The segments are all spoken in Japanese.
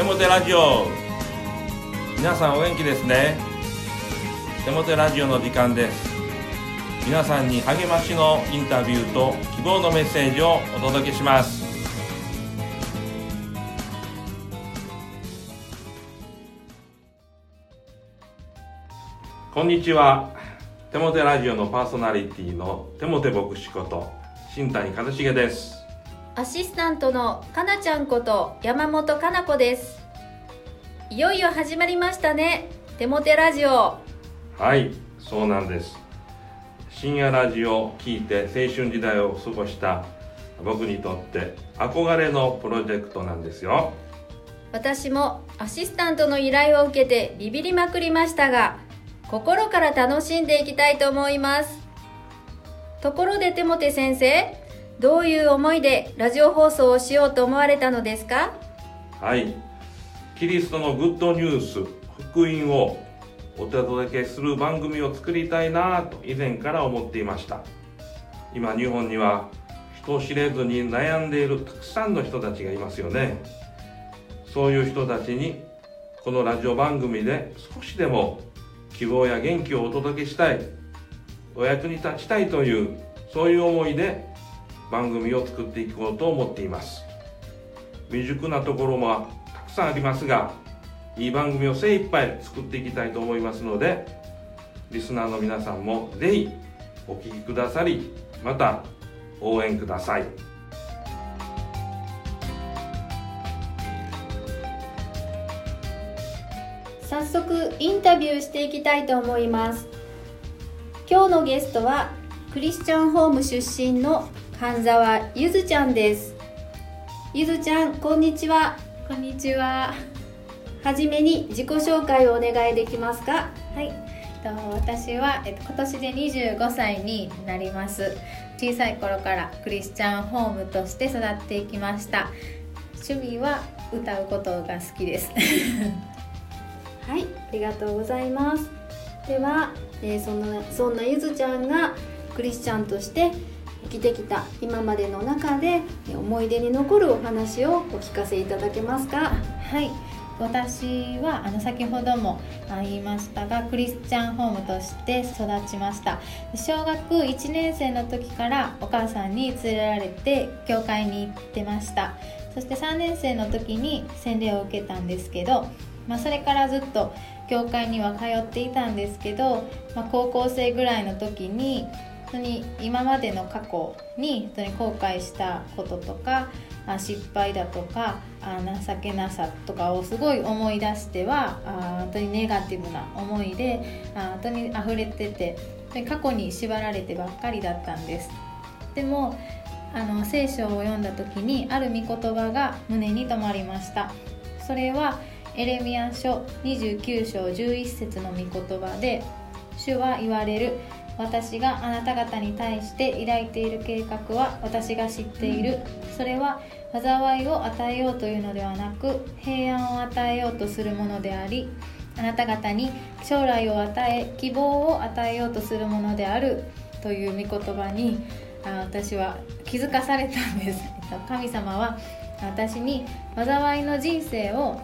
テモテラジオ。皆さんお元気ですね。テモテラジオの時間です。皆さんに励ましのインタビューと希望のメッセージをお届けします。こんにちは。テモテラジオのパーソナリティのテモテ牧師こと新谷一茂です。アシスタントのかなちゃんこと山本かな子です。いよいよ始まりましたね。テモテラジオ。はいそうなんです。深夜ラジオを聞いて青春時代を過ごした僕にとって憧れのプロジェクトなんですよ。私もアシスタントの依頼を受けてビビりまくりましたが心から楽しんでいきたいと思います。ところでテモテ先生どういう思いでラジオ放送をしようと思われたのですか？はい。キリストのグッドニュース福音をお届けする番組を作りたいなと以前から思っていました。今日本には人知れずに悩んでいるたくさんの人たちがいますよね。そういう人たちにこのラジオ番組で少しでも希望や元気をお届けしたいお役に立ちたいというそういう思いで番組を作っていこうと思っています。未熟なところもたくさんありますがいい番組を精一杯作っていきたいと思いますのでリスナーの皆さんもぜひお聴きくださりまた応援ください。早速インタビューしていきたいと思います。今日のゲストはクリスチャンホーム出身の神沢ゆずちゃんです。ゆずちゃんこんにちは。こんにちは。はじめに自己紹介をお願いできますか？はい。えっと私は、えっと、今年で25歳になります。小さい頃からクリスチャンホームとして育っていきました。趣味は歌うことが好きです。はいありがとうございます。では、えーそんなそんなゆずちゃんがクリスチャンとして生きてきた今までの中で思い出に残るお話をお聞かせいただけますか？はい。私はあの先ほども言いましたがクリスチャンホームとして育ちました。小学1年生の時からお母さんに連れられて教会に行ってました。そして3年生の時に洗礼を受けたんですけど、まあ、それからずっと教会には通っていたんですけど、まあ、高校生ぐらいの時に本当に今までの過去に本当に後悔したこととか失敗だとか情けなさとかをすごい思い出しては本当にネガティブな思いであ本当に溢れてて過去に縛られてばっかりだったんです。でもあの聖書を読んだ時にある御言葉が胸に留まりました。それはエレミア書29章11節の御言葉で主は言われる。私があなた方に対して抱いている計画は私が知っている。それは災いを与えようというのではなく平安を与えようとするものでありあなた方に将来を与え希望を与えようとするものであるという御言葉にあ私は気づかされたんです。えっと神様は私に災いの人生を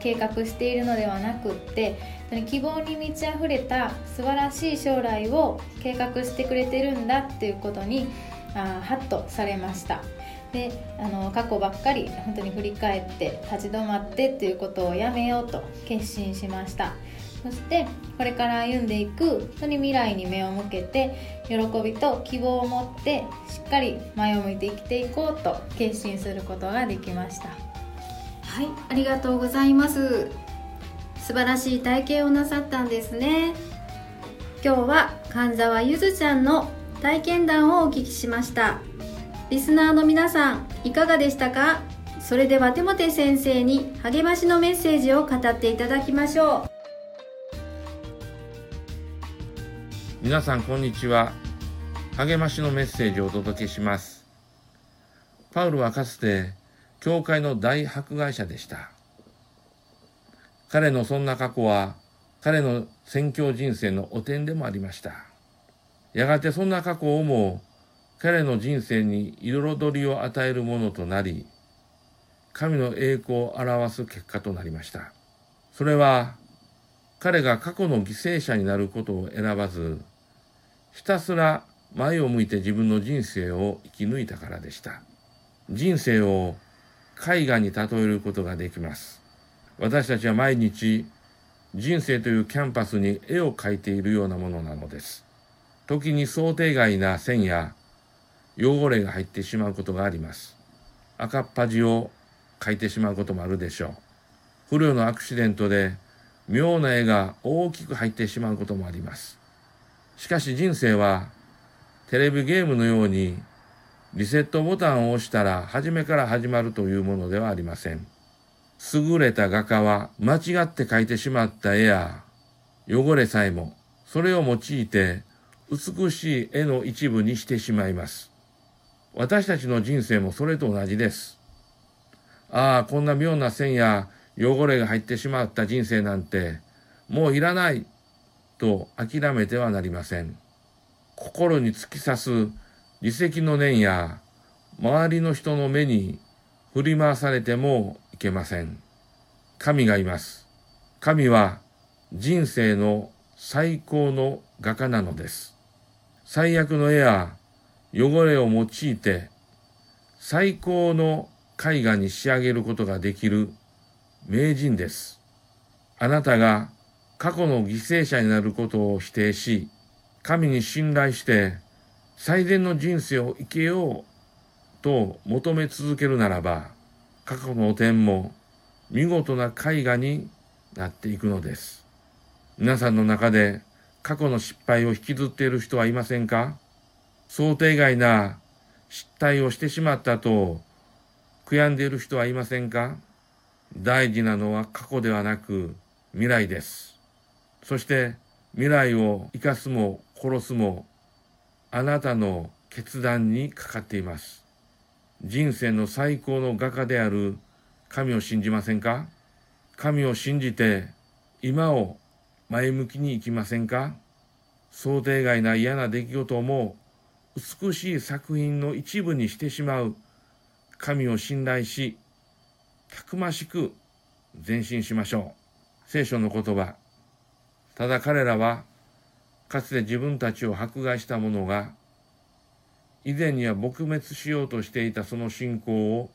計画しているのではなくって希望に満ち溢れた素晴らしい将来を計画してくれてるんだっていうことにあハッとされました。であの過去ばっかり本当に振り返って立ち止まってっていうことをやめようと決心しました。そしてこれから歩んでいく本当に未来に目を向けて喜びと希望を持ってしっかり前を向いて生きていこうと決心することができました。はいありがとうございます。素晴らしい体験をなさったんですね。今日は神沢ゆずちゃんの体験談をお聞きしました。リスナーの皆さんいかがでしたか？それではテモテ先生に励ましのメッセージを語っていただきましょう。皆さんこんにちは。励ましのメッセージをお届けします。パウルはかつて教会の大迫害者でした。彼のそんな過去は彼の宣教人生の汚点でもありました。やがてそんな過去をも彼の人生に彩りを与えるものとなり神の栄光を表す結果となりました。それは彼が過去の犠牲者になることを選ばずひたすら前を向いて自分の人生を生き抜いたからでした。人生を絵画に例えることができます。私たちは毎日人生というキャンパスに絵を描いているようなものなのです。時に想定外な線や汚れが入ってしまうことがあります。赤っ端を描いてしまうこともあるでしょう。不慮のアクシデントで妙な絵が大きく入ってしまうこともあります。しかし人生はテレビゲームのようにリセットボタンを押したら初めから始まるというものではありません。優れた画家は間違って描いてしまった絵や汚れさえもそれを用いて美しい絵の一部にしてしまいます。私たちの人生もそれと同じです。ああ、こんな妙な線や汚れが入ってしまった人生なんてもういらないと諦めてはなりません。心に突き刺す利息の念や周りの人の目に振り回されてもいけません。神がいます。神は人生の最高の画家なのです。最悪の絵や汚れを用いて最高の絵画に仕上げることができる名人です。あなたが過去の犠牲者になることを否定し、神に信頼して最善の人生を生きようと求め続けるならば、過去の点も見事な絵画になっていくのです。皆さんの中で過去の失敗を引きずっている人はいませんか？想定外な失態をしてしまったと悔やんでいる人はいませんか？大事なのは過去ではなく未来です。そして未来を生かすも殺すもあなたの決断にかかっています。人生の最高の画家である神を信じませんか？神を信じて今を前向きに生きませんか？想定外な嫌な出来事も美しい作品の一部にしてしまう神を信頼したくましく前進しましょう。聖書の言葉。ただ彼らはかつて自分たちを迫害した者が以前には撲滅しようとしていたその信仰を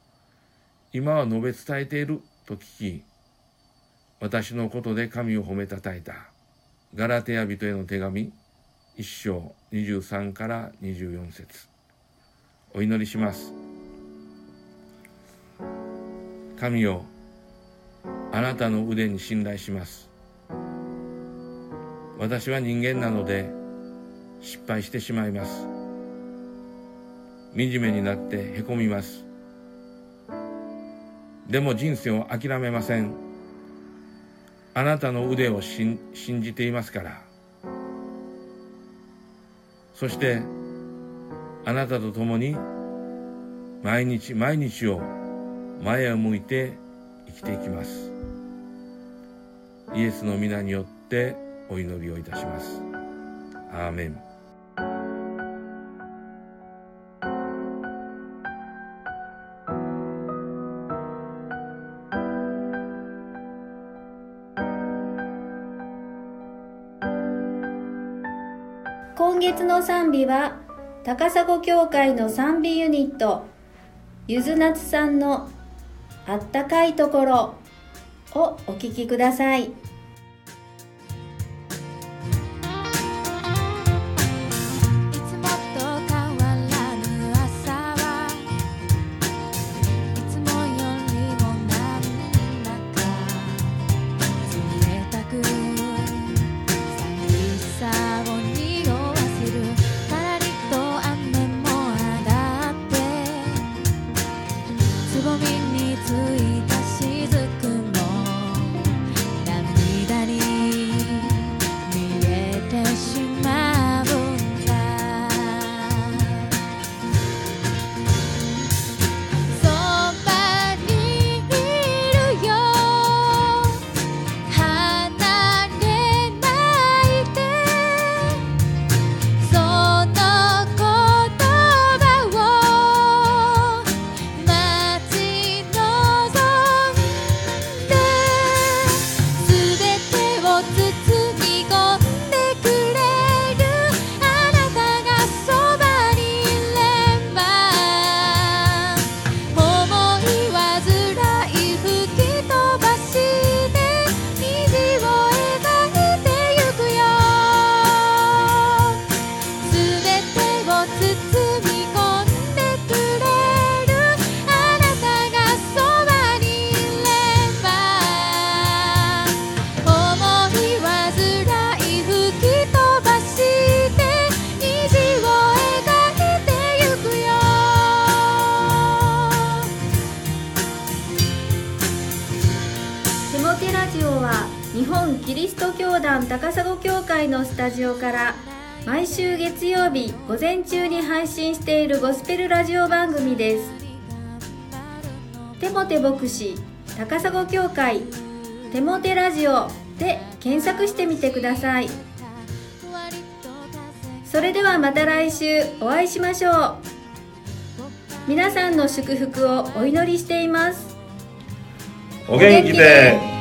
今は述べ伝えていると聞き私のことで神を褒めたたえた。ガラテヤ人への手紙一章23から24節。お祈りします。神よあなたの腕に信頼します。私は人間なので失敗してしまいます。惨めになってへこみますでも人生を諦めませんあなたの腕を信じていますからそしてあなたと共に毎日毎日を前を向いて生きていきますイエスの皆によってお祈りをいたします。アーメン。今月の賛美は高砂教会の賛美ユニットゆずなつさんの「あったかいところ」をお聴きください。高砂教会のスタジオから毎週月曜日午前中に配信しているゴスペルラジオ番組です。テモテ牧師高砂教会テモテラジオで検索してみてください。それではまた来週お会いしましょう。皆さんの祝福をお祈りしています。お元気で。